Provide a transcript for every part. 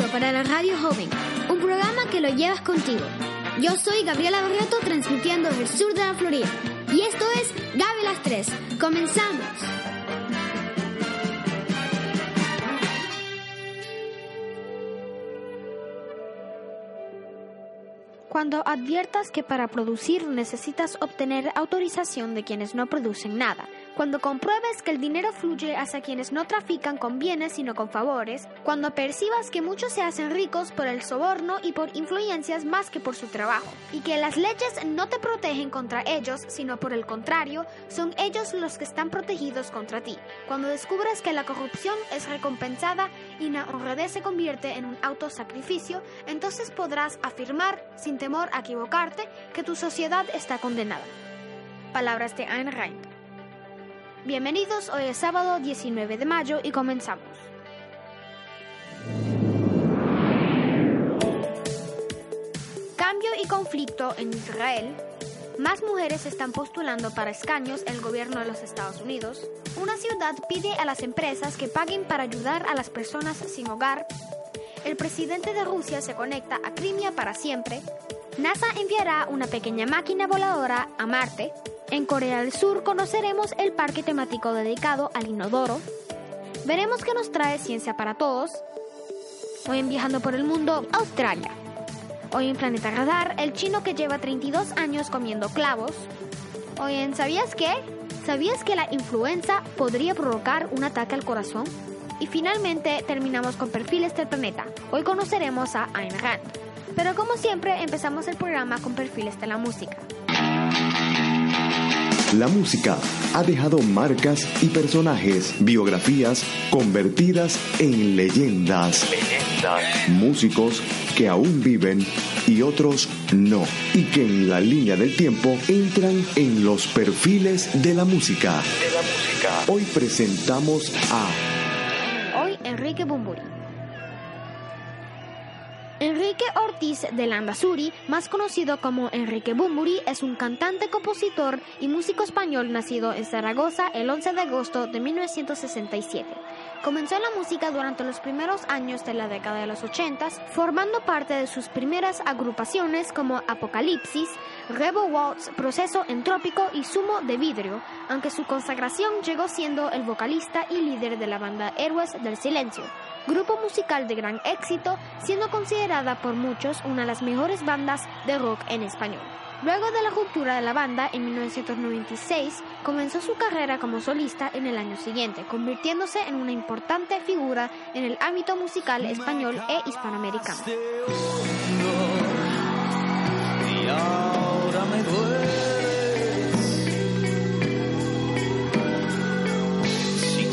para la radio joven, un programa que lo llevas contigo. Yo soy Gabriela Barreto transmitiendo desde el sur de la Florida. Y esto es Gaby Las 3. Comenzamos. Cuando adviertas que para producir necesitas obtener autorización de quienes no producen nada, cuando compruebes que el dinero fluye hacia quienes no trafican con bienes sino con favores, cuando percibas que muchos se hacen ricos por el soborno y por influencias más que por su trabajo, y que las leyes no te protegen contra ellos, sino por el contrario, son ellos los que están protegidos contra ti, cuando descubres que la corrupción es recompensada y la honradez se convierte en un autosacrificio, entonces podrás afirmar, sin temor a equivocarte, que tu sociedad está condenada. Palabras de Ayn. Bienvenidos, hoy es sábado 19 de mayo y comenzamos. Cambio y conflicto en Israel. Más mujeres están postulando para escaños en el gobierno de los Estados Unidos. Una ciudad pide a las empresas que paguen para ayudar a las personas sin hogar. El presidente de Rusia se conecta a Crimea para siempre. NASA enviará una pequeña máquina voladora a Marte. En Corea del Sur conoceremos el parque temático dedicado al inodoro. Veremos qué nos trae Ciencia para Todos. Hoy en Viajando por el Mundo, Australia. Hoy en Planeta Radar, el chino que lleva 32 años comiendo clavos. Hoy en ¿Sabías qué? ¿Sabías que la influenza podría provocar un ataque al corazón? Y finalmente terminamos con perfiles del planeta. Hoy conoceremos a Ayn Rand. Pero como siempre empezamos el programa con perfiles de la música. La música ha dejado marcas y personajes, biografías convertidas en leyendas. Leyendas. Músicos que aún viven y otros no. Y que en la línea del tiempo entran en los perfiles de la música. De la música. Hoy presentamos a Hoy Enrique Bumburi. Enrique Ortiz de Landazuri, más conocido como Enrique Bumburi, es un cantante, compositor y músico español nacido en Zaragoza el 11 de agosto de 1967. Comenzó en la música durante los primeros años de la década de los 80, formando parte de sus primeras agrupaciones como Apocalipsis, Rebel Waltz, Proceso Entrópico y Sumo de Vidrio, aunque su consagración llegó siendo el vocalista y líder de la banda Héroes del Silencio grupo musical de gran éxito, siendo considerada por muchos una de las mejores bandas de rock en español. Luego de la ruptura de la banda en 1996, comenzó su carrera como solista en el año siguiente, convirtiéndose en una importante figura en el ámbito musical español e hispanoamericano. Y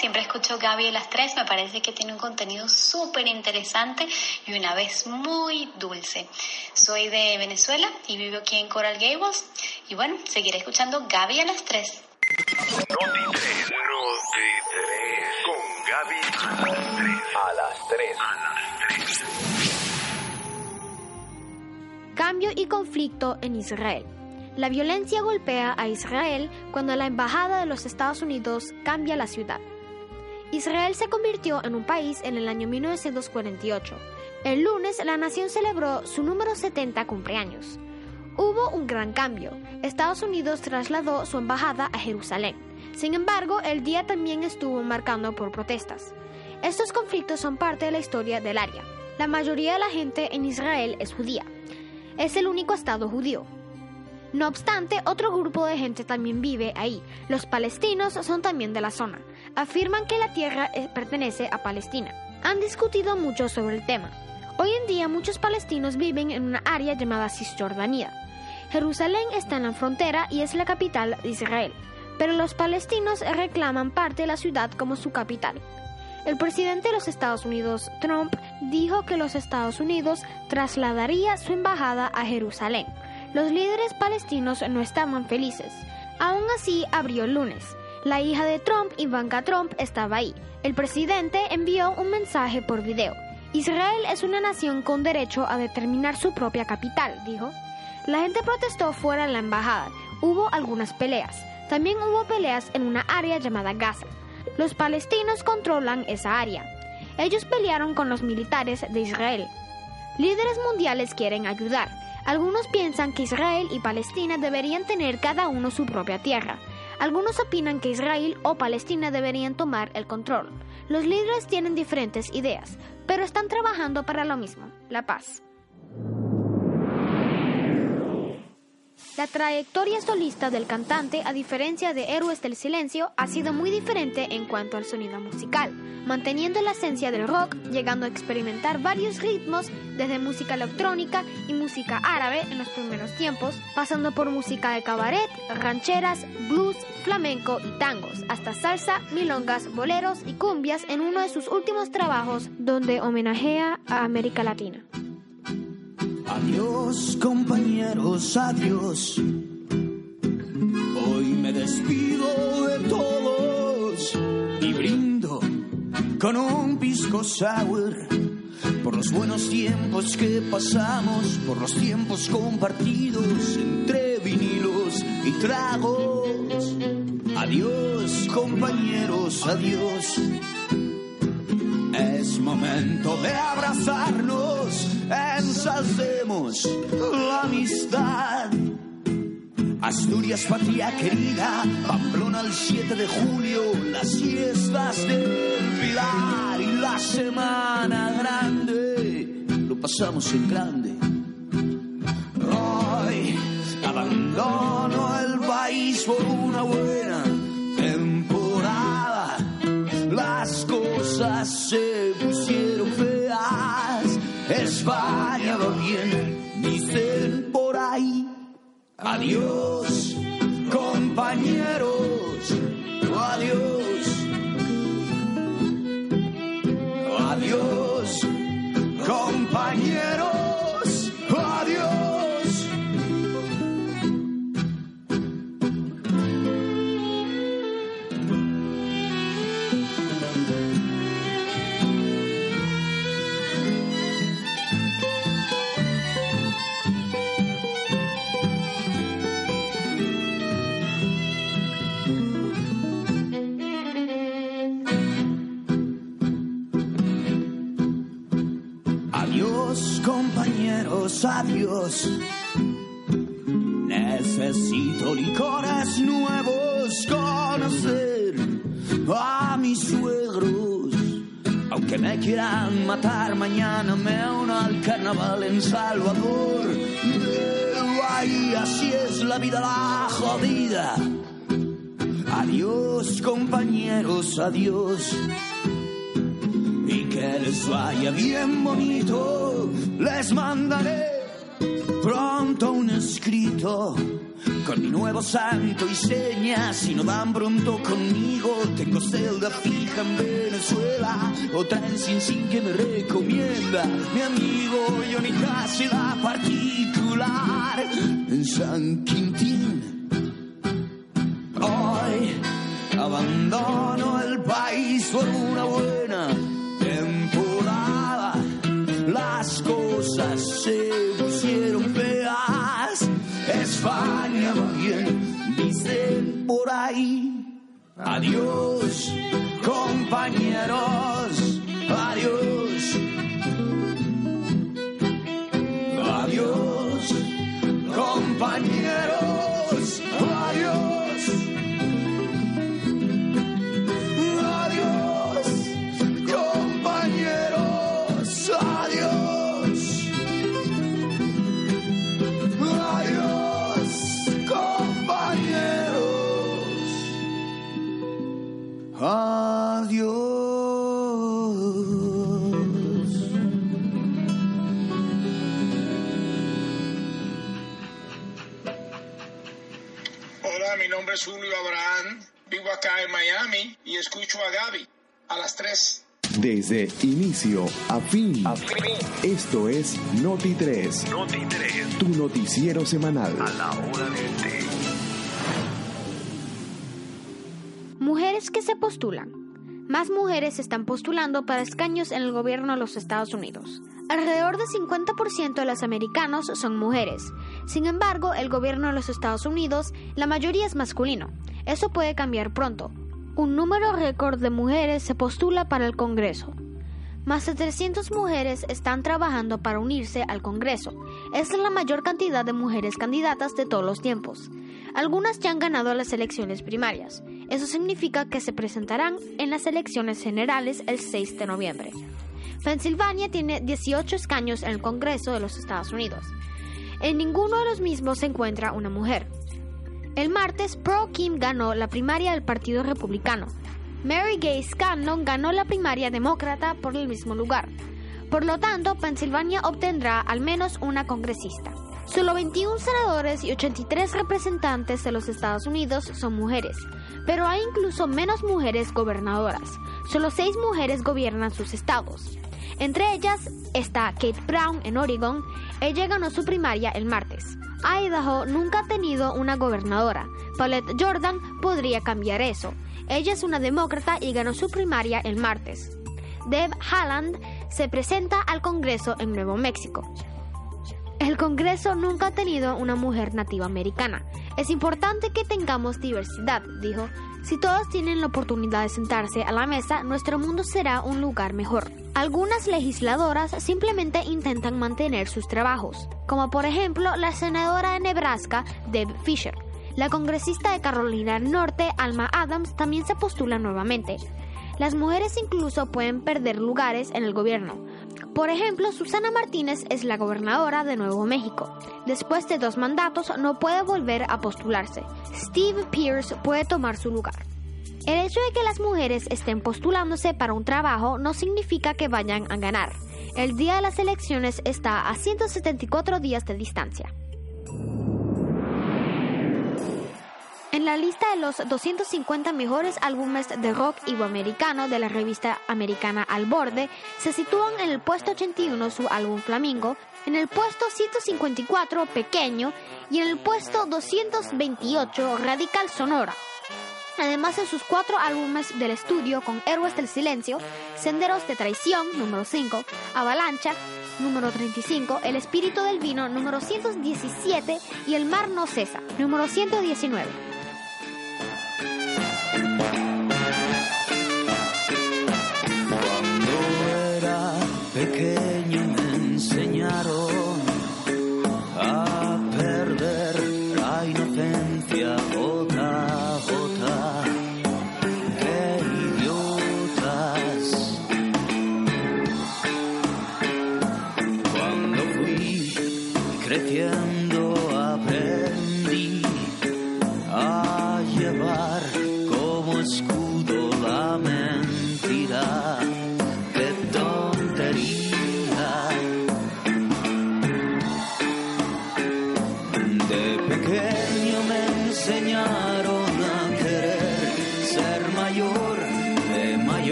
Siempre escucho Gaby a las 3. Me parece que tiene un contenido súper interesante y una vez muy dulce. Soy de Venezuela y vivo aquí en Coral Gables. Y bueno, seguiré escuchando Gaby a las 3. Noti 3. Con Gaby a las 3. A las 3. Cambio y conflicto en Israel. La violencia golpea a Israel cuando la Embajada de los Estados Unidos cambia la ciudad. Israel se convirtió en un país en el año 1948. El lunes la nación celebró su número 70 cumpleaños. Hubo un gran cambio. Estados Unidos trasladó su embajada a Jerusalén. Sin embargo, el día también estuvo marcado por protestas. Estos conflictos son parte de la historia del área. La mayoría de la gente en Israel es judía. Es el único estado judío. No obstante, otro grupo de gente también vive ahí. Los palestinos son también de la zona. Afirman que la tierra eh, pertenece a Palestina. Han discutido mucho sobre el tema. Hoy en día muchos palestinos viven en una área llamada Cisjordania. Jerusalén está en la frontera y es la capital de Israel, pero los palestinos reclaman parte de la ciudad como su capital. El presidente de los Estados Unidos, Trump, dijo que los Estados Unidos trasladaría su embajada a Jerusalén. Los líderes palestinos no estaban felices. Aún así, abrió el lunes. La hija de Trump, Ivanka Trump, estaba ahí. El presidente envió un mensaje por video. Israel es una nación con derecho a determinar su propia capital, dijo. La gente protestó fuera de la embajada. Hubo algunas peleas. También hubo peleas en una área llamada Gaza. Los palestinos controlan esa área. Ellos pelearon con los militares de Israel. Líderes mundiales quieren ayudar. Algunos piensan que Israel y Palestina deberían tener cada uno su propia tierra. Algunos opinan que Israel o Palestina deberían tomar el control. Los líderes tienen diferentes ideas, pero están trabajando para lo mismo, la paz. La trayectoria solista del cantante, a diferencia de Héroes del Silencio, ha sido muy diferente en cuanto al sonido musical, manteniendo la esencia del rock, llegando a experimentar varios ritmos, desde música electrónica y música árabe en los primeros tiempos, pasando por música de cabaret, rancheras, blues, flamenco y tangos, hasta salsa, milongas, boleros y cumbias en uno de sus últimos trabajos donde homenajea a América Latina. Adiós compañeros, adiós. Hoy me despido de todos y brindo con un pisco sour por los buenos tiempos que pasamos, por los tiempos compartidos entre vinilos y tragos. Adiós compañeros, adiós. Es momento de abrazarnos, ensalcemos la amistad. Asturias, patria querida, Pamplona el 7 de julio, las fiestas del Pilar y la Semana Grande, lo pasamos en grande. Hoy abandono el país por una buena Dicen por ahí. Adiós, adiós. Necesito licores nuevos, conocer a mis suegros. Aunque me quieran matar mañana, me uno al carnaval en Salvador. Pero así es la vida, la jodida. Adiós, compañeros, adiós que les vaya bien bonito. Les mandaré pronto un escrito con mi nuevo santo y señas. Si no dan pronto conmigo, tengo celda fija en Venezuela, otra en Sin Sin que me recomienda mi amigo Johnny la particular en San Quintín. Hoy abandono España bien, dicen por ahí. Adiós, compañeros. Adiós. Adiós, compañeros. Adiós. Hola, mi nombre es Julio Abraham, vivo acá en Miami y escucho a Gaby a las 3. Desde inicio a fin. Esto es Noti 3, Noti 3. tu noticiero semanal. A la hora del té. Mujeres que se postulan. Más mujeres están postulando para escaños en el gobierno de los Estados Unidos. Alrededor del 50% de los americanos son mujeres. Sin embargo, el gobierno de los Estados Unidos, la mayoría es masculino. Eso puede cambiar pronto. Un número récord de mujeres se postula para el Congreso. Más de 300 mujeres están trabajando para unirse al Congreso. Esta es la mayor cantidad de mujeres candidatas de todos los tiempos. Algunas ya han ganado las elecciones primarias. Eso significa que se presentarán en las elecciones generales el 6 de noviembre. Pensilvania tiene 18 escaños en el Congreso de los Estados Unidos. En ninguno de los mismos se encuentra una mujer. El martes, Pearl Kim ganó la primaria del Partido Republicano. Mary Gay Scanlon ganó la primaria demócrata por el mismo lugar. Por lo tanto, Pensilvania obtendrá al menos una congresista. Solo 21 senadores y 83 representantes de los Estados Unidos son mujeres, pero hay incluso menos mujeres gobernadoras. Solo 6 mujeres gobiernan sus estados. Entre ellas está Kate Brown en Oregon. Ella ganó su primaria el martes. Idaho nunca ha tenido una gobernadora. Paulette Jordan podría cambiar eso. Ella es una demócrata y ganó su primaria el martes. Deb Haaland se presenta al Congreso en Nuevo México. El Congreso nunca ha tenido una mujer nativa americana. Es importante que tengamos diversidad, dijo. Si todos tienen la oportunidad de sentarse a la mesa, nuestro mundo será un lugar mejor. Algunas legisladoras simplemente intentan mantener sus trabajos, como por ejemplo la senadora de Nebraska, Deb Fisher. La congresista de Carolina del Norte, Alma Adams, también se postula nuevamente. Las mujeres incluso pueden perder lugares en el gobierno. Por ejemplo, Susana Martínez es la gobernadora de Nuevo México. Después de dos mandatos no puede volver a postularse. Steve Pierce puede tomar su lugar. El hecho de que las mujeres estén postulándose para un trabajo no significa que vayan a ganar. El día de las elecciones está a 174 días de distancia. En la lista de los 250 mejores álbumes de rock iberoamericano de la revista americana Al Borde, se sitúan en el puesto 81 su álbum Flamingo, en el puesto 154 Pequeño y en el puesto 228 Radical Sonora. Además de sus cuatro álbumes del estudio con Héroes del Silencio, Senderos de Traición, número 5, Avalancha, número 35, El Espíritu del Vino, número 117 y El Mar No Cesa, número 119.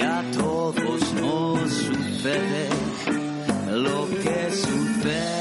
Que a todos nos sucede lo que sucede.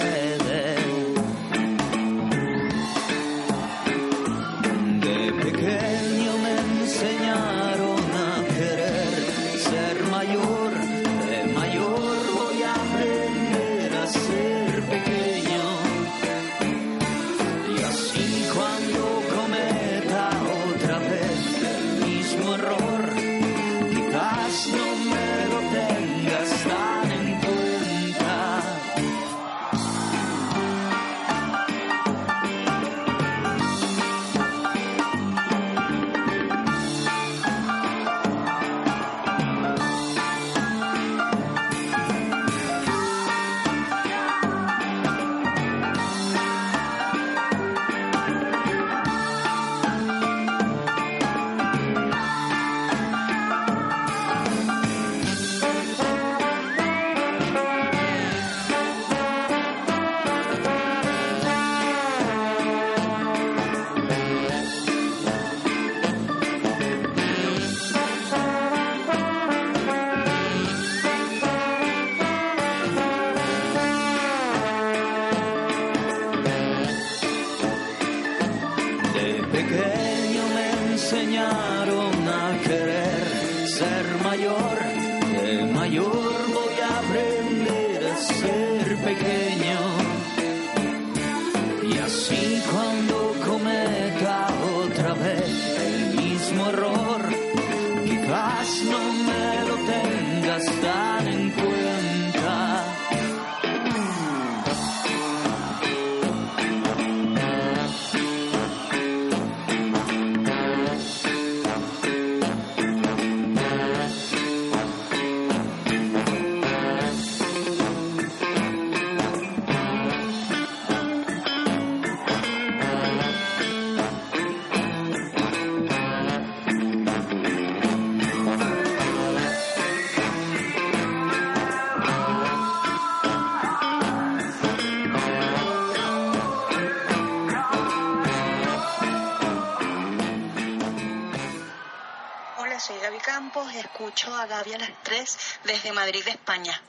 Campos, escucho a Gaby a las 3 desde Madrid, España.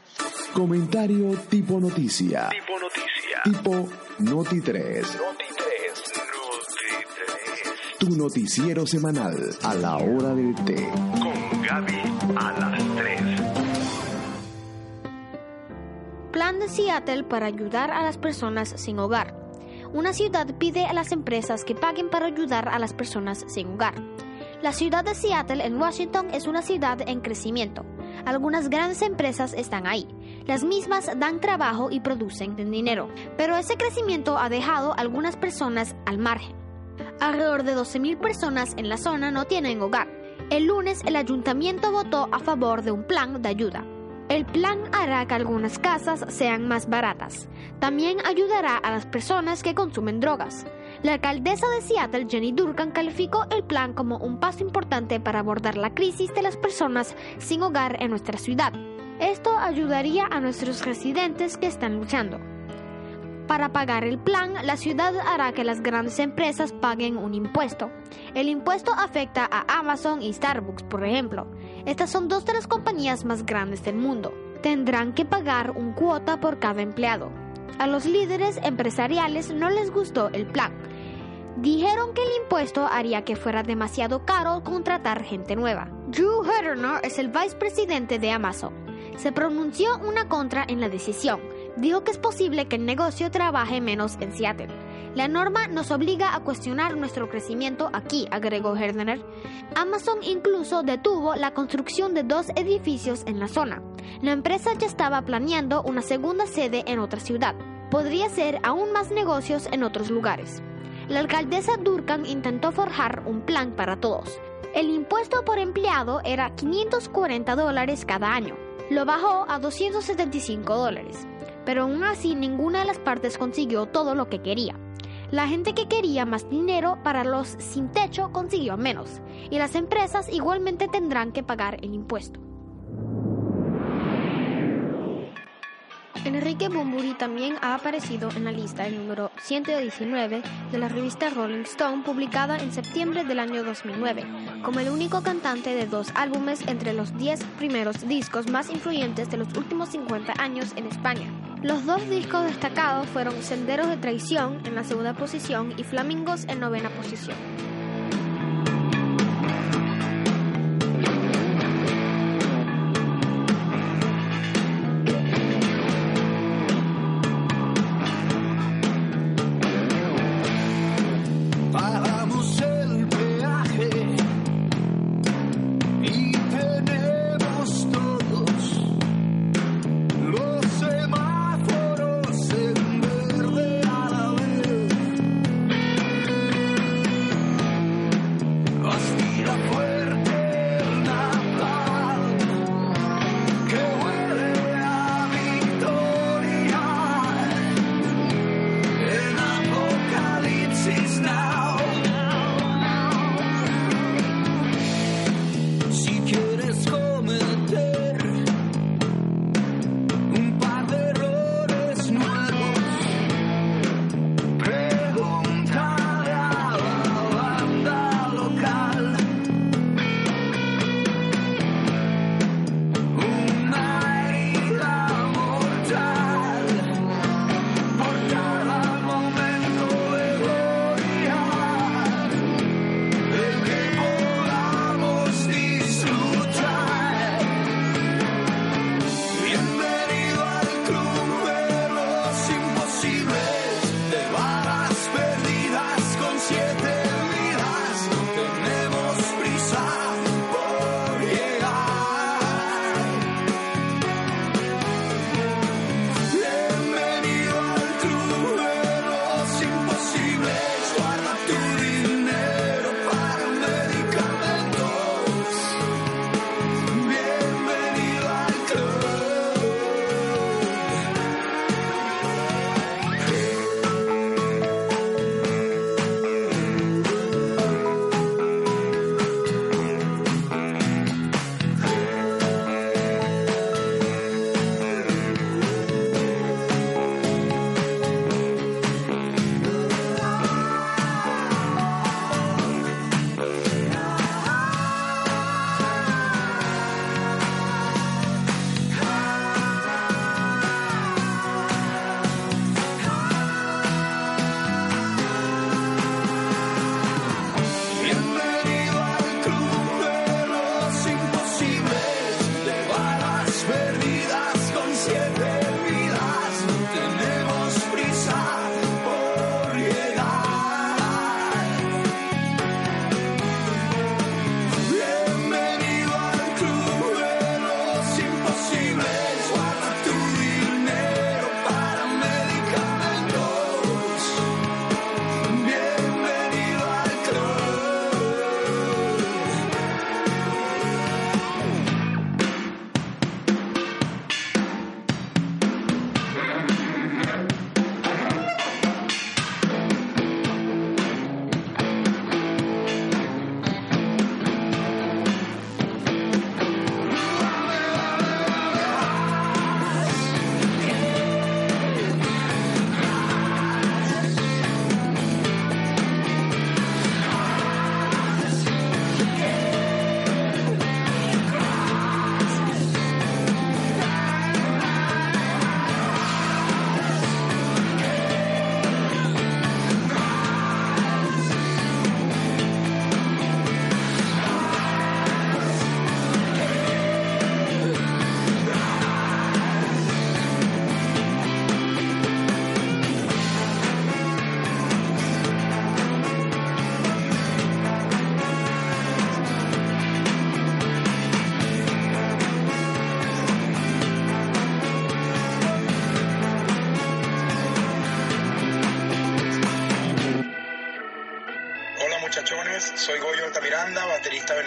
Comentario tipo noticia. Tipo noticia. Tipo Noti 3. Noti 3. Noti 3. Tu noticiero semanal a la hora del té. Con Gaby a las 3. Plan de Seattle para ayudar a las personas sin hogar. Una ciudad pide a las empresas que paguen para ayudar a las personas sin hogar. La ciudad de Seattle en Washington es una ciudad en crecimiento. Algunas grandes empresas están ahí. Las mismas dan trabajo y producen dinero. Pero ese crecimiento ha dejado a algunas personas al margen. Alrededor de 12.000 personas en la zona no tienen hogar. El lunes el ayuntamiento votó a favor de un plan de ayuda. El plan hará que algunas casas sean más baratas. También ayudará a las personas que consumen drogas. La alcaldesa de Seattle, Jenny Durkan, calificó el plan como un paso importante para abordar la crisis de las personas sin hogar en nuestra ciudad. Esto ayudaría a nuestros residentes que están luchando. Para pagar el plan, la ciudad hará que las grandes empresas paguen un impuesto. El impuesto afecta a Amazon y Starbucks, por ejemplo. Estas son dos de las compañías más grandes del mundo. Tendrán que pagar un cuota por cada empleado. A los líderes empresariales no les gustó el plan. Dijeron que el impuesto haría que fuera demasiado caro contratar gente nueva. Drew Hedernor es el vicepresidente de Amazon. Se pronunció una contra en la decisión. Dijo que es posible que el negocio trabaje menos en Seattle. La norma nos obliga a cuestionar nuestro crecimiento aquí, agregó Herdener. Amazon incluso detuvo la construcción de dos edificios en la zona. La empresa ya estaba planeando una segunda sede en otra ciudad. Podría ser aún más negocios en otros lugares. La alcaldesa Durkan intentó forjar un plan para todos. El impuesto por empleado era 540 dólares cada año. Lo bajó a 275 dólares. Pero aún así ninguna de las partes consiguió todo lo que quería. La gente que quería más dinero para los sin techo consiguió menos, y las empresas igualmente tendrán que pagar el impuesto. Enrique Bumburi también ha aparecido en la lista el número 119 de la revista Rolling Stone publicada en septiembre del año 2009, como el único cantante de dos álbumes entre los 10 primeros discos más influyentes de los últimos 50 años en España. Los dos discos destacados fueron Senderos de Traición en la segunda posición y Flamingos en novena posición.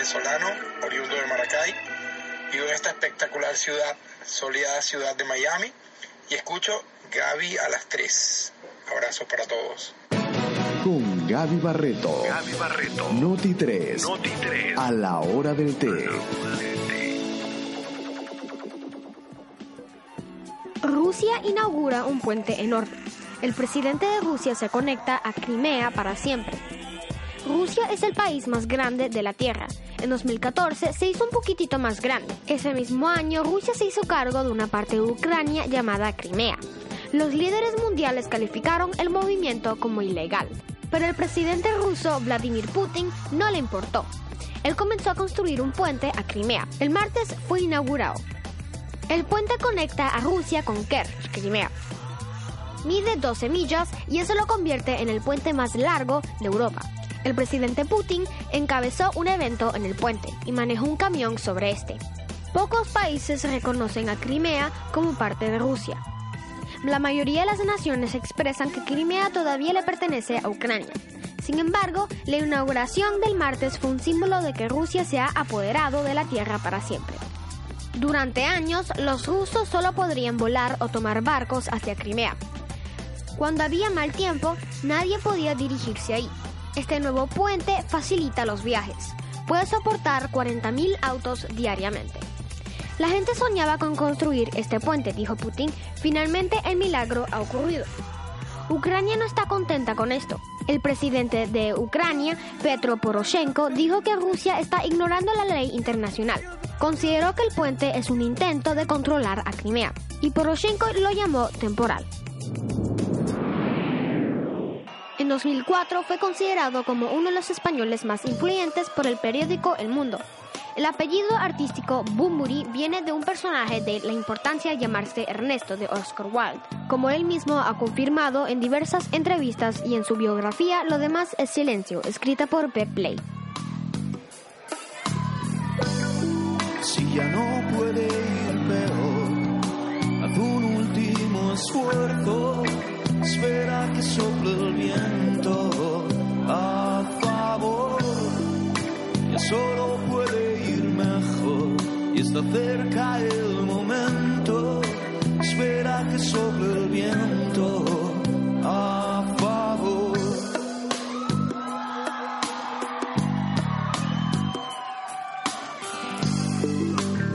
Venezolano, oriundo de Maracay. Vivo en esta espectacular ciudad, soleada ciudad de Miami, y escucho Gaby a las 3. Abrazos para todos. Con Gaby Barreto. Gaby Barreto. Noti 3. Noti 3. A la hora del té. Rusia inaugura un puente enorme. El presidente de Rusia se conecta a Crimea para siempre. Rusia es el país más grande de la Tierra. En 2014 se hizo un poquitito más grande. Ese mismo año Rusia se hizo cargo de una parte de Ucrania llamada Crimea. Los líderes mundiales calificaron el movimiento como ilegal. Pero el presidente ruso Vladimir Putin no le importó. Él comenzó a construir un puente a Crimea. El martes fue inaugurado. El puente conecta a Rusia con Kerch, Crimea. Mide 12 millas y eso lo convierte en el puente más largo de Europa. El presidente Putin encabezó un evento en el puente y manejó un camión sobre este. Pocos países reconocen a Crimea como parte de Rusia. La mayoría de las naciones expresan que Crimea todavía le pertenece a Ucrania. Sin embargo, la inauguración del martes fue un símbolo de que Rusia se ha apoderado de la tierra para siempre. Durante años, los rusos solo podrían volar o tomar barcos hacia Crimea. Cuando había mal tiempo, nadie podía dirigirse ahí. Este nuevo puente facilita los viajes. Puede soportar 40.000 autos diariamente. La gente soñaba con construir este puente, dijo Putin. Finalmente el milagro ha ocurrido. Ucrania no está contenta con esto. El presidente de Ucrania, Petro Poroshenko, dijo que Rusia está ignorando la ley internacional. Consideró que el puente es un intento de controlar a Crimea y Poroshenko lo llamó temporal. En 2004 fue considerado como uno de los españoles más influyentes por el periódico El Mundo. El apellido artístico Bumburi viene de un personaje de la importancia llamarse Ernesto de Oscar Wilde. Como él mismo ha confirmado en diversas entrevistas y en su biografía, lo demás es silencio, escrita por Pep Play. Espera que sople el viento a favor. Ya solo puede ir mejor y está cerca el momento, espera que sople el viento a favor.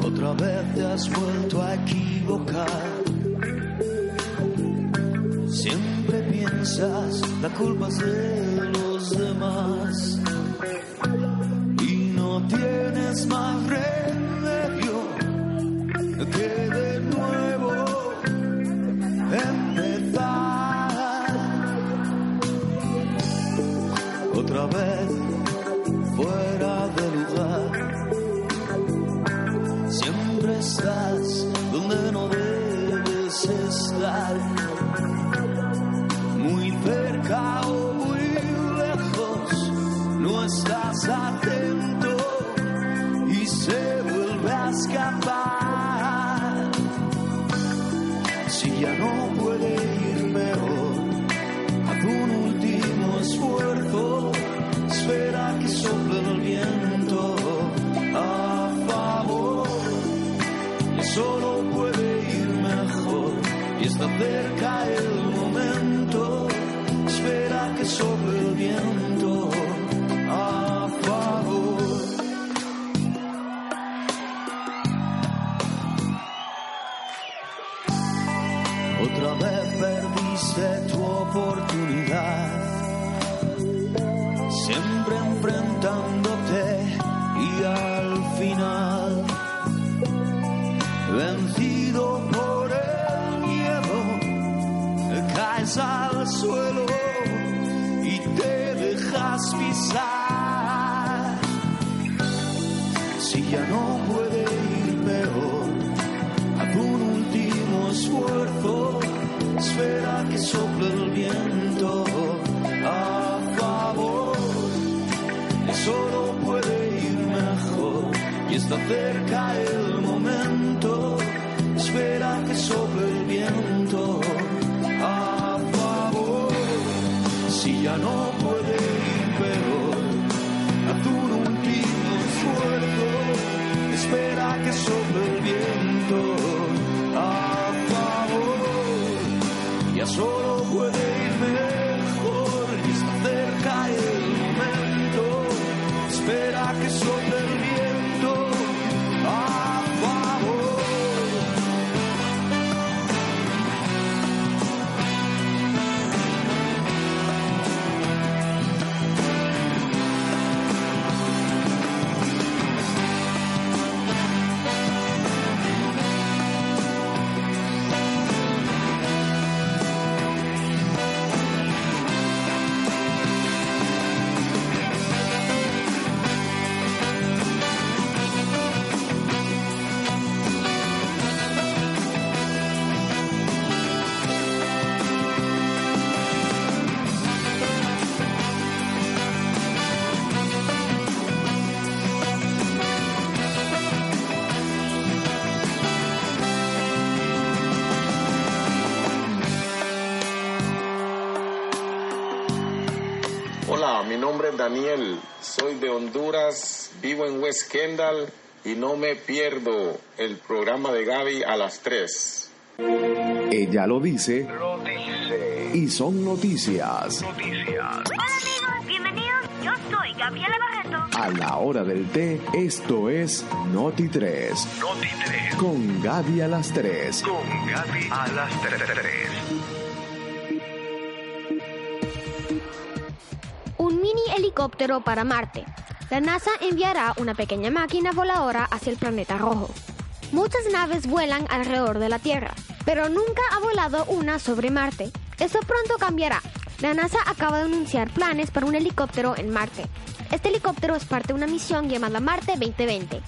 Otra vez te has vuelto a equivocar. Siempre piensas la culpa es de los demás y no tienes más remedio que de nuevo empezar. Otra vez fuera de lugar. Siempre estás donde no debes estar. Estás atento oportunidad, siempre enfrentándote y al final, vencido por el miedo, caes al suelo y te dejas pisar. Si ya no está cerca el momento, espera que sople vivo en West Kendall y no me pierdo el programa de Gaby a las 3. Ella lo dice Lo dice. y son noticias. Noticias. Hola amigos, bienvenidos. Yo soy Gabriela Barreto. A la hora del té, esto es Noti 3 Noti 3. con Gaby a las 3. Con Gaby a las 3. Un mini helicóptero para Marte. La NASA enviará una pequeña máquina voladora hacia el planeta rojo. Muchas naves vuelan alrededor de la Tierra, pero nunca ha volado una sobre Marte. Eso pronto cambiará. La NASA acaba de anunciar planes para un helicóptero en Marte. Este helicóptero es parte de una misión llamada Marte 2020.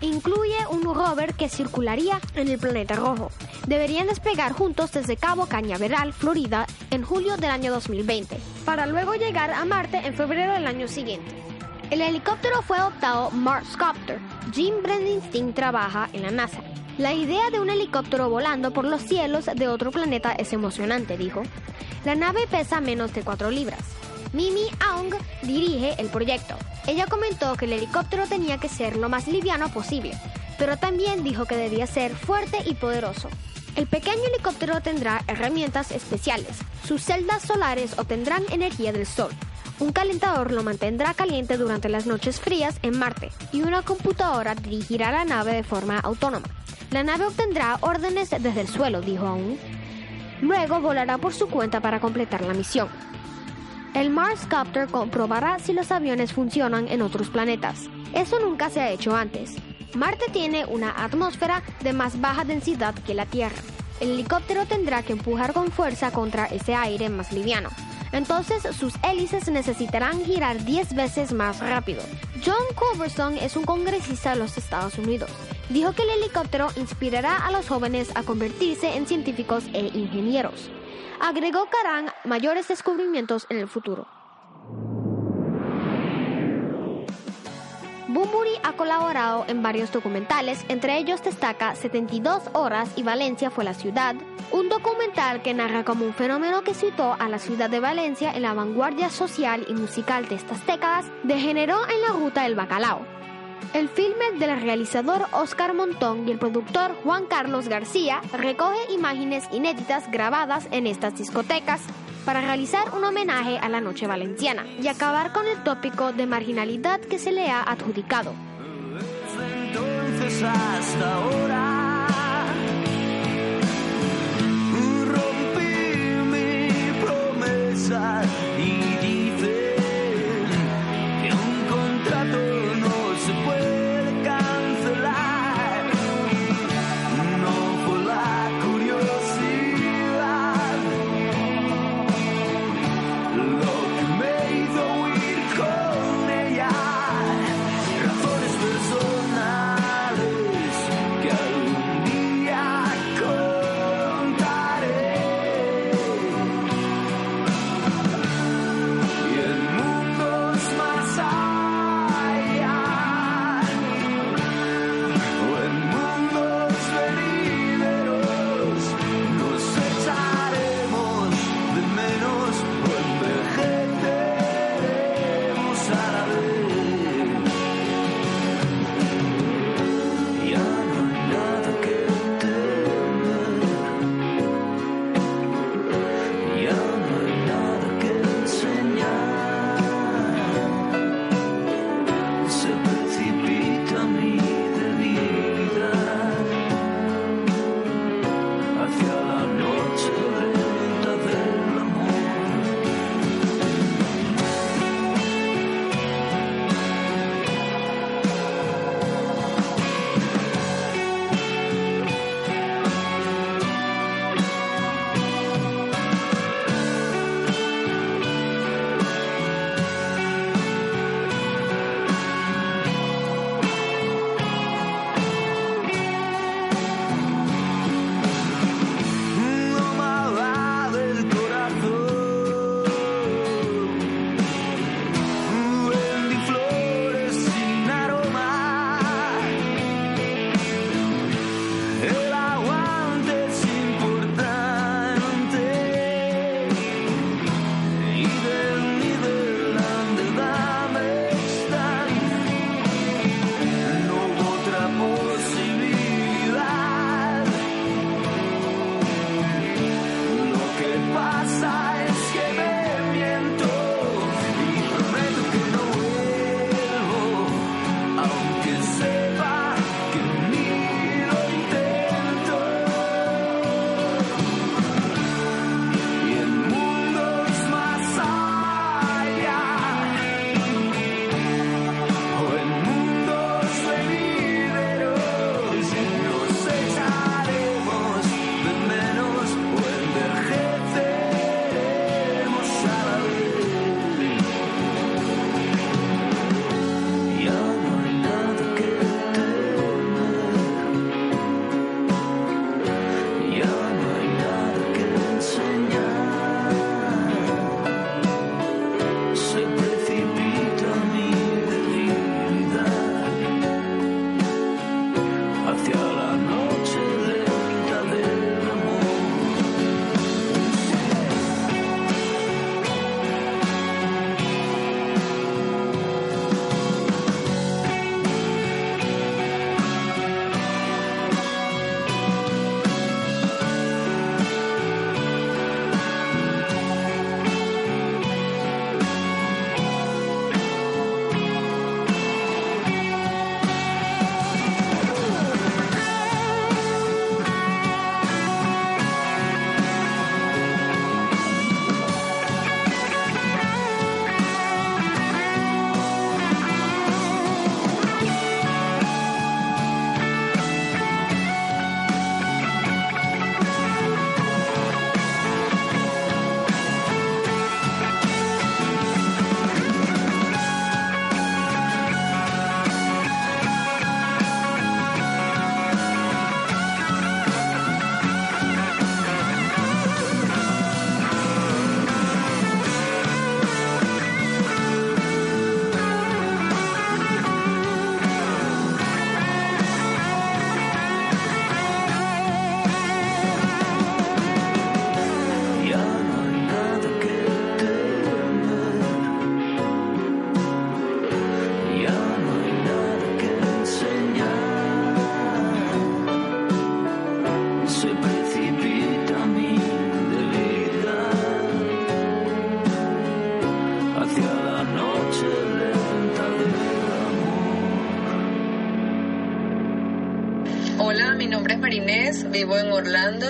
Incluye un rover que circularía en el planeta rojo. Deberían despegar juntos desde Cabo Cañaveral, Florida, en julio del año 2020, para luego llegar a Marte en febrero del año siguiente. El helicóptero fue adoptado Marscopter. Jim Bredinstein trabaja en la NASA. La idea de un helicóptero volando por los cielos de otro planeta es emocionante, dijo. La nave pesa menos de 4 libras. Mimi Aung dirige el proyecto. Ella comentó que el helicóptero tenía que ser lo más liviano posible, pero también dijo que debía ser fuerte y poderoso. El pequeño helicóptero tendrá herramientas especiales. Sus celdas solares obtendrán energía del sol. Un calentador lo mantendrá caliente durante las noches frías en Marte y una computadora dirigirá la nave de forma autónoma. La nave obtendrá órdenes desde el suelo, dijo Aung. Luego volará por su cuenta para completar la misión. El Marscopter comprobará si los aviones funcionan en otros planetas. Eso nunca se ha hecho antes. Marte tiene una atmósfera de más baja densidad que la Tierra. El helicóptero tendrá que empujar con fuerza contra ese aire más liviano. Entonces sus hélices necesitarán girar 10 veces más rápido. John Culberson es un congresista de los Estados Unidos. Dijo que el helicóptero inspirará a los jóvenes a convertirse en científicos e ingenieros. Agregó que harán mayores descubrimientos en el futuro. Bumburi ha colaborado en varios documentales, entre ellos destaca 72 horas y Valencia fue la ciudad, un documental que narra como un fenómeno que situó a la ciudad de Valencia en la vanguardia social y musical de estas décadas degeneró en la ruta del bacalao. El filme del realizador Oscar Montón y el productor Juan Carlos García recoge imágenes inéditas grabadas en estas discotecas para realizar un homenaje a la noche valenciana y acabar con el tópico de marginalidad que se le ha adjudicado.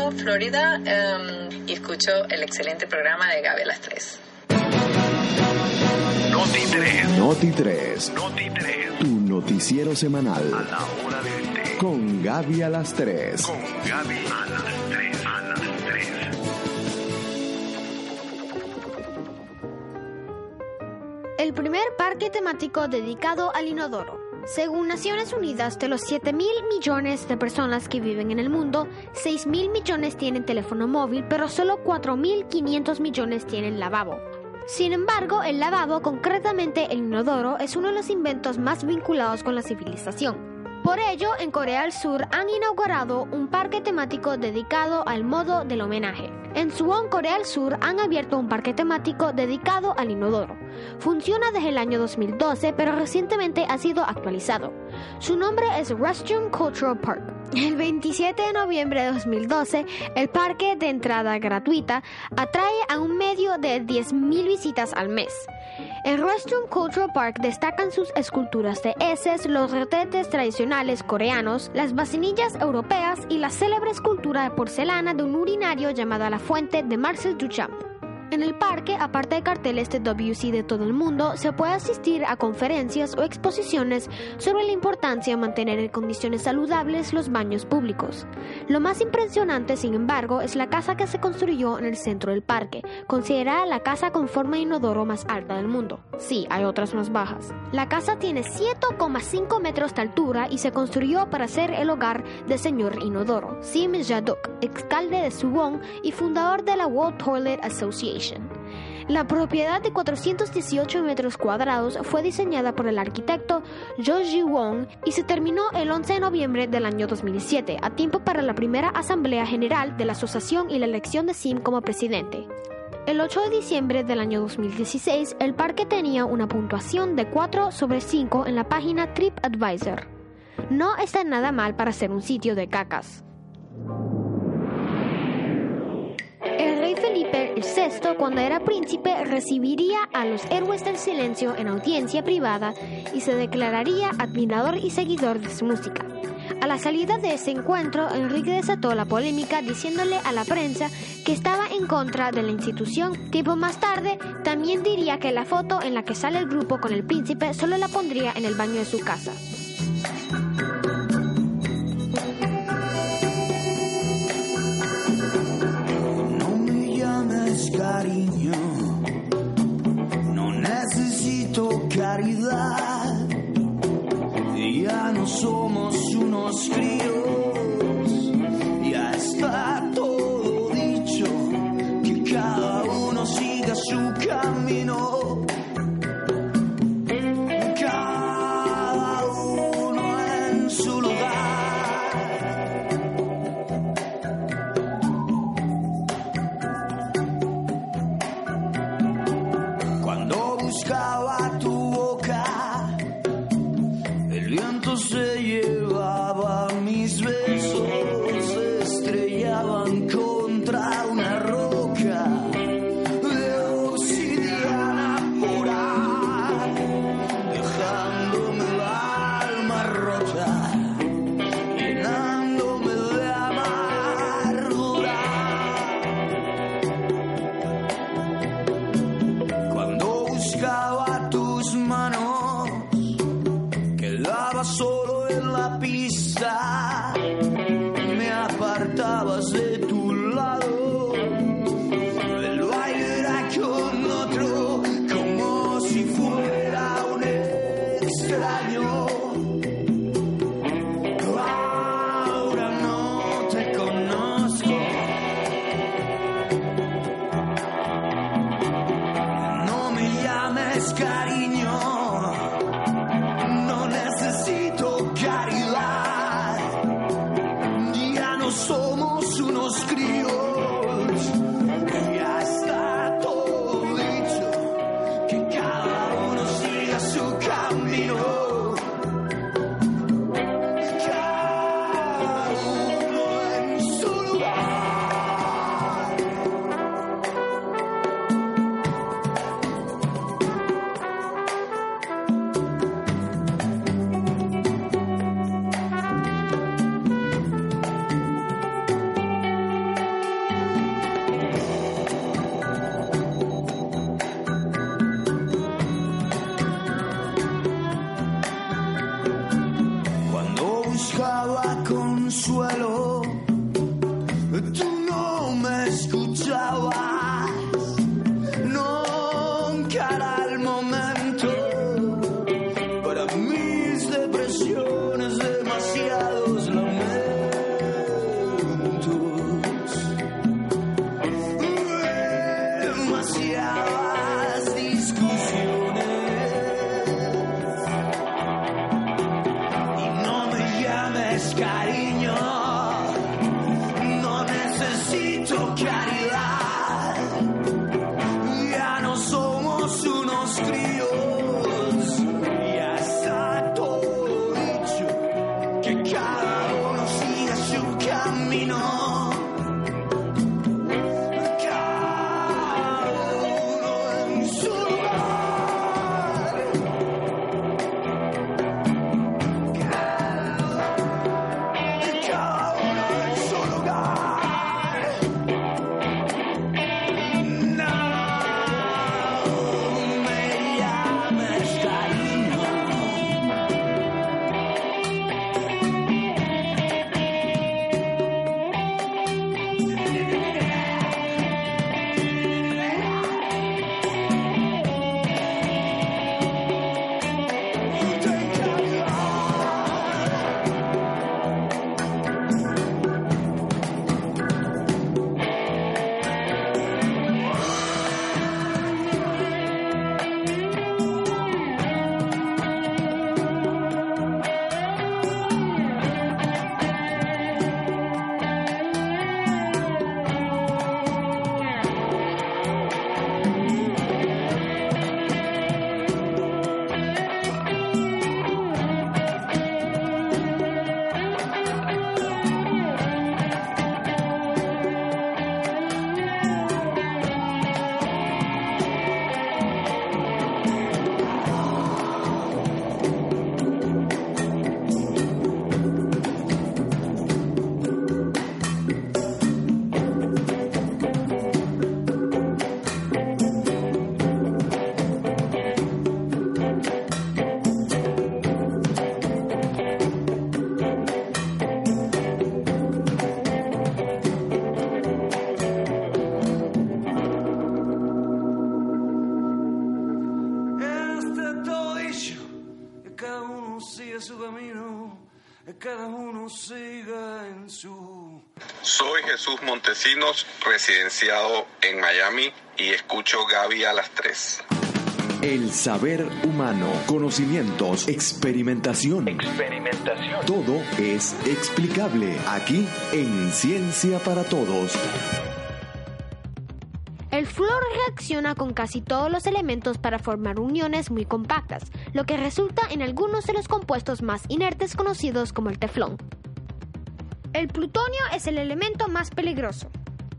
Orlando, Florida, um, y escucho el excelente programa de Gaby a las 3. Noti 3. Noti 3. Noti 3. Tu noticiero semanal. A la hora del té. Con Gaby a las 3. Con Gaby a las 3. A las 3. El primer parque temático dedicado al inodoro. Según Naciones Unidas, de los 7 mil millones de personas que viven en el mundo, 6 mil millones tienen teléfono móvil, pero solo 4.500 millones tienen lavabo. Sin embargo, el lavabo, concretamente el inodoro, es uno de los inventos más vinculados con la civilización. Por ello, en Corea del Sur han inaugurado un parque temático dedicado al modo del homenaje. En Suwon, Corea del Sur, han abierto un parque temático dedicado al inodoro. Funciona desde el año 2012, pero recientemente ha sido actualizado. Su nombre es Restroom Cultural Park. El 27 de noviembre de 2012, el parque de entrada gratuita atrae a un medio de 10.000 visitas al mes. En Restroom Cultural Park destacan sus esculturas de heces, los retretes tradicionales coreanos, las vasinillas europeas y la célebre escultura de porcelana de un urinario llamada la Fuente de Marcel Duchamp. En el parque, aparte de carteles de WC de todo el mundo, se puede asistir a conferencias o exposiciones sobre la importancia de mantener en condiciones saludables los baños públicos. Lo más impresionante, sin embargo, es la casa que se construyó en el centro del parque, considerada la casa con forma de inodoro más alta del mundo. Sí, hay otras más bajas. La casa tiene 7,5 metros de altura y se construyó para ser el hogar del señor Inodoro, Sim Jadok, alcalde de Suwon y fundador de la World Toilet Association. La propiedad de 418 metros cuadrados fue diseñada por el arquitecto Jo Ji-won y se terminó el 11 de noviembre del año 2007, a tiempo para la primera asamblea general de la asociación y la elección de Sim como presidente. El 8 de diciembre del año 2016, el parque tenía una puntuación de 4 sobre 5 en la página TripAdvisor. No está nada mal para ser un sitio de cacas. El rey Felipe VI, cuando era príncipe, recibiría a los héroes del silencio en audiencia privada y se declararía admirador y seguidor de su música. A la salida de ese encuentro, Enrique desató la polémica diciéndole a la prensa que estaba en contra de la institución. Tiempo más tarde, también diría que la foto en la que sale el grupo con el príncipe solo la pondría en el baño de su casa. Cariño, no necesito caridad. Ya no somos unos críos, ya está todo dicho, que cada uno siga su camino. Me Jesús Montesinos, residenciado en Miami y escucho Gaby a las 3. El saber humano, conocimientos, experimentación. Experimentación. Todo es explicable aquí en Ciencia para Todos. El flúor reacciona con casi todos los elementos para formar uniones muy compactas, lo que resulta en algunos de los compuestos más inertes conocidos como el teflón. El plutonio es el elemento más peligroso.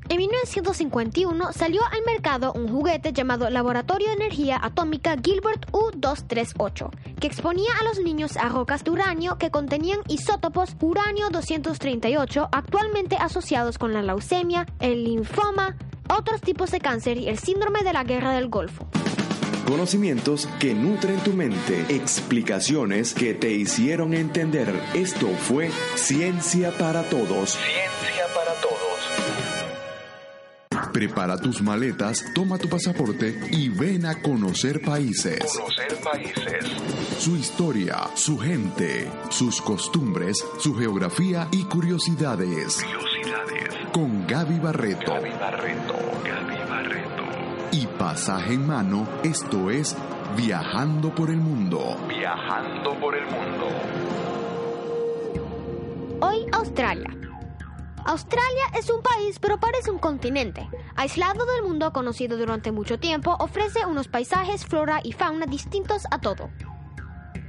En 1951 salió al mercado un juguete llamado Laboratorio de Energía Atómica Gilbert U-238, que exponía a los niños a rocas de uranio que contenían isótopos uranio-238 actualmente asociados con la leucemia, el linfoma, otros tipos de cáncer y el síndrome de la guerra del Golfo. Conocimientos que nutren tu mente, explicaciones que te hicieron entender. Esto fue Ciencia para Todos. Ciencia para todos. Prepara tus maletas, toma tu pasaporte y ven a conocer países. Conocer países. Su historia, su gente, sus costumbres, su geografía y curiosidades. Curiosidades. Con Gaby Barreto. Gaby Barreto. Y pasaje en mano, esto es Viajando por el Mundo. Viajando por el mundo. Hoy Australia. Australia es un país pero parece un continente. Aislado del mundo conocido durante mucho tiempo, ofrece unos paisajes, flora y fauna distintos a todo.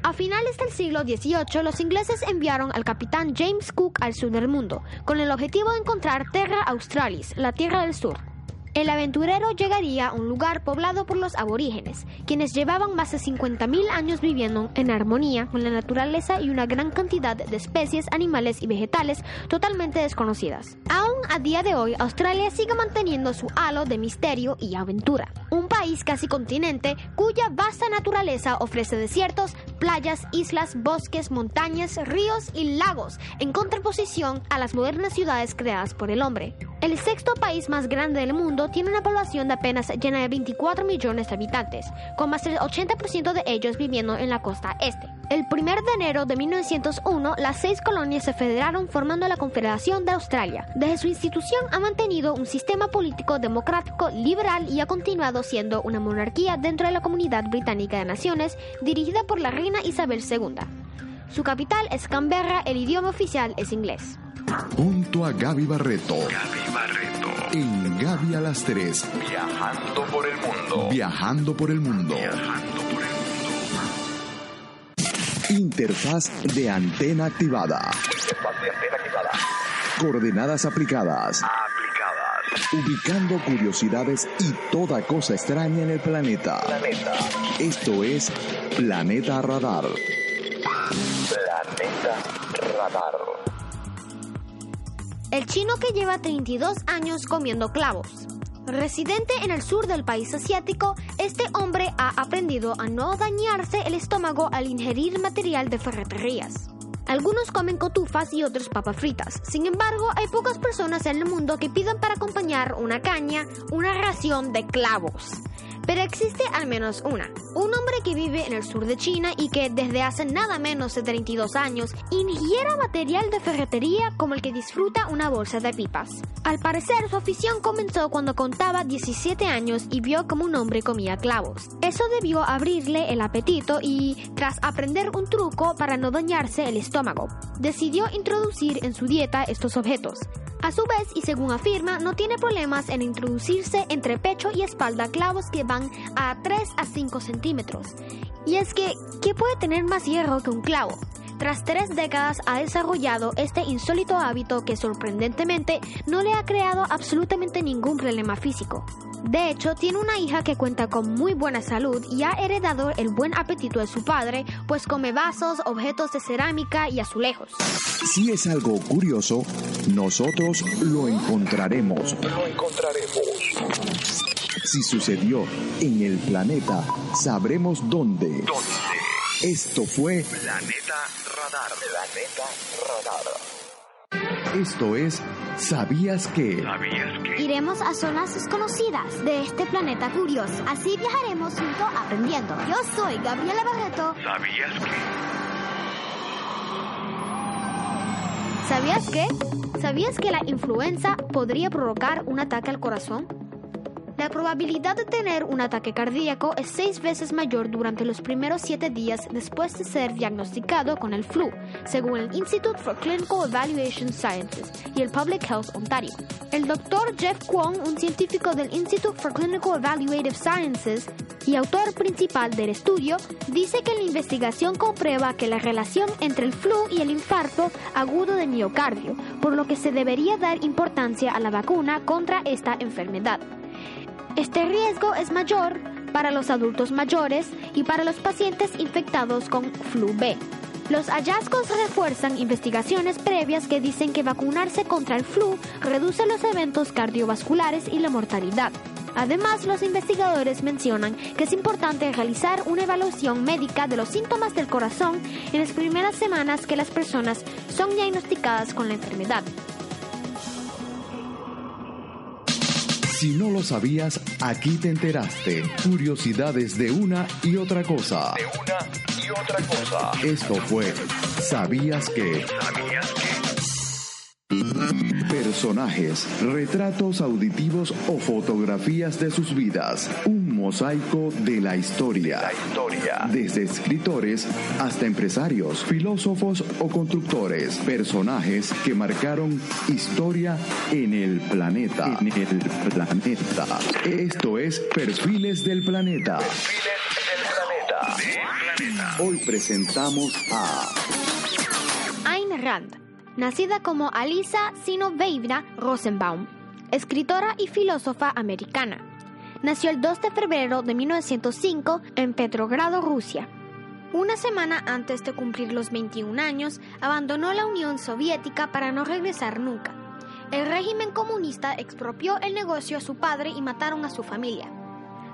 A finales del siglo XVIII, los ingleses enviaron al capitán James Cook al sur del mundo, con el objetivo de encontrar Terra Australis, la Tierra del Sur. El aventurero llegaría a un lugar poblado por los aborígenes, quienes llevaban más de 50.000 años viviendo en armonía con la naturaleza y una gran cantidad de especies animales y vegetales totalmente desconocidas. Aún a día de hoy Australia sigue manteniendo su halo de misterio y aventura. Un país casi continente cuya vasta naturaleza ofrece desiertos, playas, islas, bosques, montañas, ríos y lagos, en contraposición a las modernas ciudades creadas por el hombre. El sexto país más grande del mundo tiene una población de apenas llena de 24 millones de habitantes, con más del 80% de ellos viviendo en la costa este. El 1 de enero de 1901, las seis colonias se federaron formando la Confederación de Australia. Desde su institución ha mantenido un sistema político democrático liberal y ha continuado siendo una monarquía dentro de la Comunidad Británica de Naciones, dirigida por la reina Isabel II. Su capital es Canberra, el idioma oficial es inglés. Junto a Gaby Barreto. Gaby Barreto. En Gaby a las 3. Viajando por el mundo. Viajando por el mundo. Viajando por el mundo. Interfaz de antena activada. Interfaz de antena activada. Coordenadas aplicadas. Aplicadas. Ubicando curiosidades y toda cosa extraña en el planeta. Planeta. Esto es Planeta Radar. Planeta Radar. El chino que lleva 32 años comiendo clavos. Residente en el sur del país asiático, este hombre ha aprendido a no dañarse el estómago al ingerir material de ferreterías. Algunos comen cotufas y otros papas fritas. Sin embargo, hay pocas personas en el mundo que pidan para acompañar una caña una ración de clavos. Pero existe al menos una. Un hombre que vive en el sur de China y que desde hace nada menos de 32 años ingiera material de ferretería como el que disfruta una bolsa de pipas. Al parecer, su afición comenzó cuando contaba 17 años y vio como un hombre comía clavos. Eso debió abrirle el apetito y, tras aprender un truco para no dañarse el estómago, decidió introducir en su dieta estos objetos. A su vez, y según afirma, no tiene problemas en introducirse entre pecho y espalda clavos que van a 3 a 5 centímetros. Y es que, ¿qué puede tener más hierro que un clavo? Tras tres décadas ha desarrollado este insólito hábito que sorprendentemente no le ha creado absolutamente ningún problema físico. De hecho, tiene una hija que cuenta con muy buena salud y ha heredado el buen apetito de su padre, pues come vasos, objetos de cerámica y azulejos. Si es algo curioso, nosotros lo encontraremos. Lo encontraremos. Si sucedió en el planeta, sabremos dónde. ¿Dónde? Esto fue Planeta Radar. Planeta Radar. Esto es ¿Sabías que? ¿Sabías que? Iremos a zonas desconocidas de este planeta curioso. Así viajaremos junto aprendiendo. Yo soy Gabriela Barreto. ¿Sabías que? ¿Sabías qué? ¿Sabías que la influenza podría provocar un ataque al corazón? La probabilidad de tener un ataque cardíaco es seis veces mayor durante los primeros siete días después de ser diagnosticado con el flu, según el Institute for Clinical Evaluation Sciences y el Public Health Ontario. El doctor Jeff Kwong, un científico del Institute for Clinical Evaluative Sciences y autor principal del estudio, dice que la investigación comprueba que la relación entre el flu y el infarto agudo de miocardio, por lo que se debería dar importancia a la vacuna contra esta enfermedad. Este riesgo es mayor para los adultos mayores y para los pacientes infectados con flu B. Los hallazgos refuerzan investigaciones previas que dicen que vacunarse contra el flu reduce los eventos cardiovasculares y la mortalidad. Además, los investigadores mencionan que es importante realizar una evaluación médica de los síntomas del corazón en las primeras semanas que las personas son diagnosticadas con la enfermedad. Si no lo sabías, aquí te enteraste. Curiosidades de una y otra cosa. De una y otra cosa. Esto fue ¿Sabías que? ¿Sabías que? Personajes, retratos auditivos o fotografías de sus vidas. Un mosaico de la historia. La historia. Desde escritores hasta empresarios, filósofos o constructores. Personajes que marcaron historia en el planeta. En el planeta. Esto es Perfiles del Planeta. Perfiles del planeta. Del planeta. Hoy presentamos a Ayn Rand, nacida como Alisa Sinoveivna Rosenbaum, escritora y filósofa americana. Nació el 2 de febrero de 1905 en Petrogrado, Rusia. Una semana antes de cumplir los 21 años, abandonó la Unión Soviética para no regresar nunca. El régimen comunista expropió el negocio a su padre y mataron a su familia.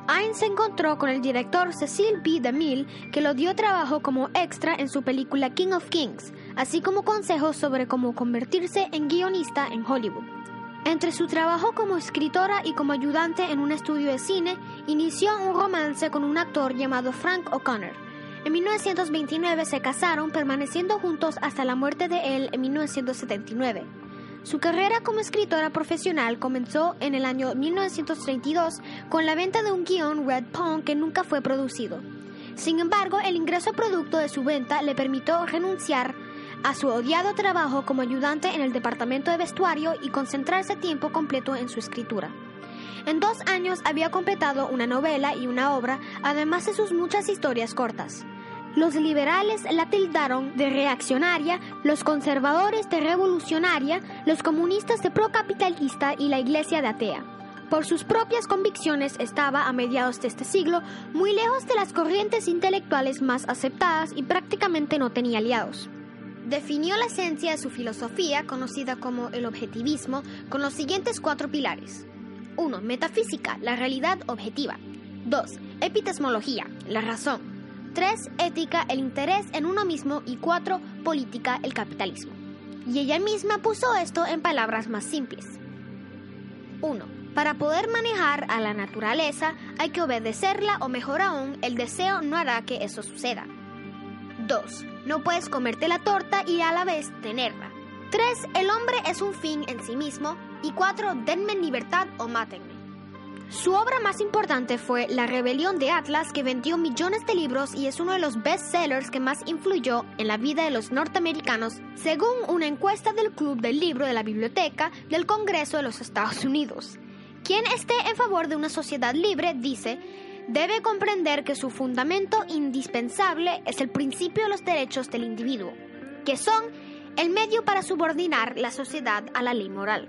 Ayn se encontró con el director Cecil B. DeMille, que lo dio trabajo como extra en su película King of Kings, así como consejos sobre cómo convertirse en guionista en Hollywood. Entre su trabajo como escritora y como ayudante en un estudio de cine, inició un romance con un actor llamado Frank O'Connor. En 1929 se casaron, permaneciendo juntos hasta la muerte de él en 1979. Su carrera como escritora profesional comenzó en el año 1932 con la venta de un guion Red Pong que nunca fue producido. Sin embargo, el ingreso producto de su venta le permitió renunciar a su odiado trabajo como ayudante en el departamento de vestuario y concentrarse tiempo completo en su escritura. En dos años había completado una novela y una obra, además de sus muchas historias cortas. Los liberales la tildaron de reaccionaria, los conservadores de revolucionaria, los comunistas de procapitalista y la iglesia de atea. Por sus propias convicciones estaba a mediados de este siglo muy lejos de las corrientes intelectuales más aceptadas y prácticamente no tenía aliados. Definió la esencia de su filosofía, conocida como el objetivismo, con los siguientes cuatro pilares. 1. Metafísica, la realidad objetiva. 2. Epistemología, la razón. 3. Ética, el interés en uno mismo. Y 4. Política, el capitalismo. Y ella misma puso esto en palabras más simples. 1. Para poder manejar a la naturaleza hay que obedecerla o mejor aún, el deseo no hará que eso suceda. 2. No puedes comerte la torta y a la vez tenerla. 3. El hombre es un fin en sí mismo. Y 4. Denme libertad o mátenme. Su obra más importante fue La Rebelión de Atlas, que vendió millones de libros y es uno de los bestsellers que más influyó en la vida de los norteamericanos, según una encuesta del Club del Libro de la Biblioteca del Congreso de los Estados Unidos. Quien esté en favor de una sociedad libre, dice, debe comprender que su fundamento indispensable es el principio de los derechos del individuo, que son el medio para subordinar la sociedad a la ley moral.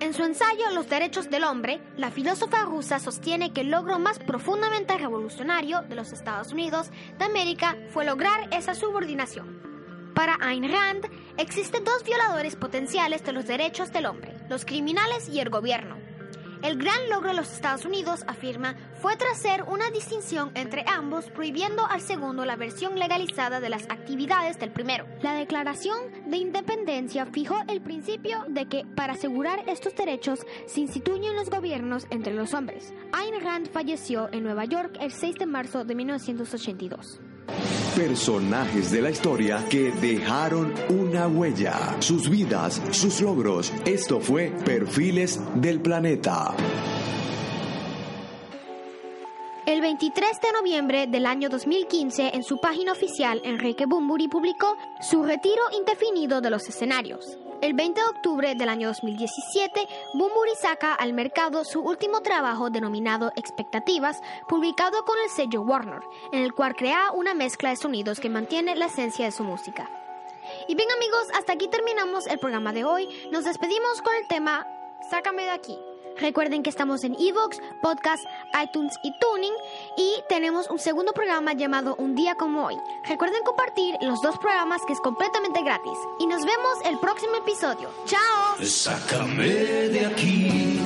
En su ensayo Los derechos del hombre, la filósofa rusa sostiene que el logro más profundamente revolucionario de los Estados Unidos de América fue lograr esa subordinación. Para Ayn Rand, existen dos violadores potenciales de los derechos del hombre, los criminales y el gobierno. El gran logro de los Estados Unidos, afirma, fue tracer una distinción entre ambos, prohibiendo al segundo la versión legalizada de las actividades del primero. La Declaración de Independencia fijó el principio de que para asegurar estos derechos se instituyen los gobiernos entre los hombres. Ayn Rand falleció en Nueva York el 6 de marzo de 1982. Personajes de la historia que dejaron una huella. Sus vidas, sus logros. Esto fue Perfiles del Planeta. El 23 de noviembre del año 2015, en su página oficial, Enrique Bumburi publicó su retiro indefinido de los escenarios. El 20 de octubre del año 2017, Bumburi saca al mercado su último trabajo denominado Expectativas, publicado con el sello Warner, en el cual crea una mezcla de sonidos que mantiene la esencia de su música. Y bien amigos, hasta aquí terminamos el programa de hoy. Nos despedimos con el tema Sácame de aquí. Recuerden que estamos en Evox, Podcast, iTunes y Tuning y tenemos un segundo programa llamado Un día como hoy. Recuerden compartir los dos programas que es completamente gratis. Y nos vemos el próximo episodio. ¡Chao! Sácame de aquí.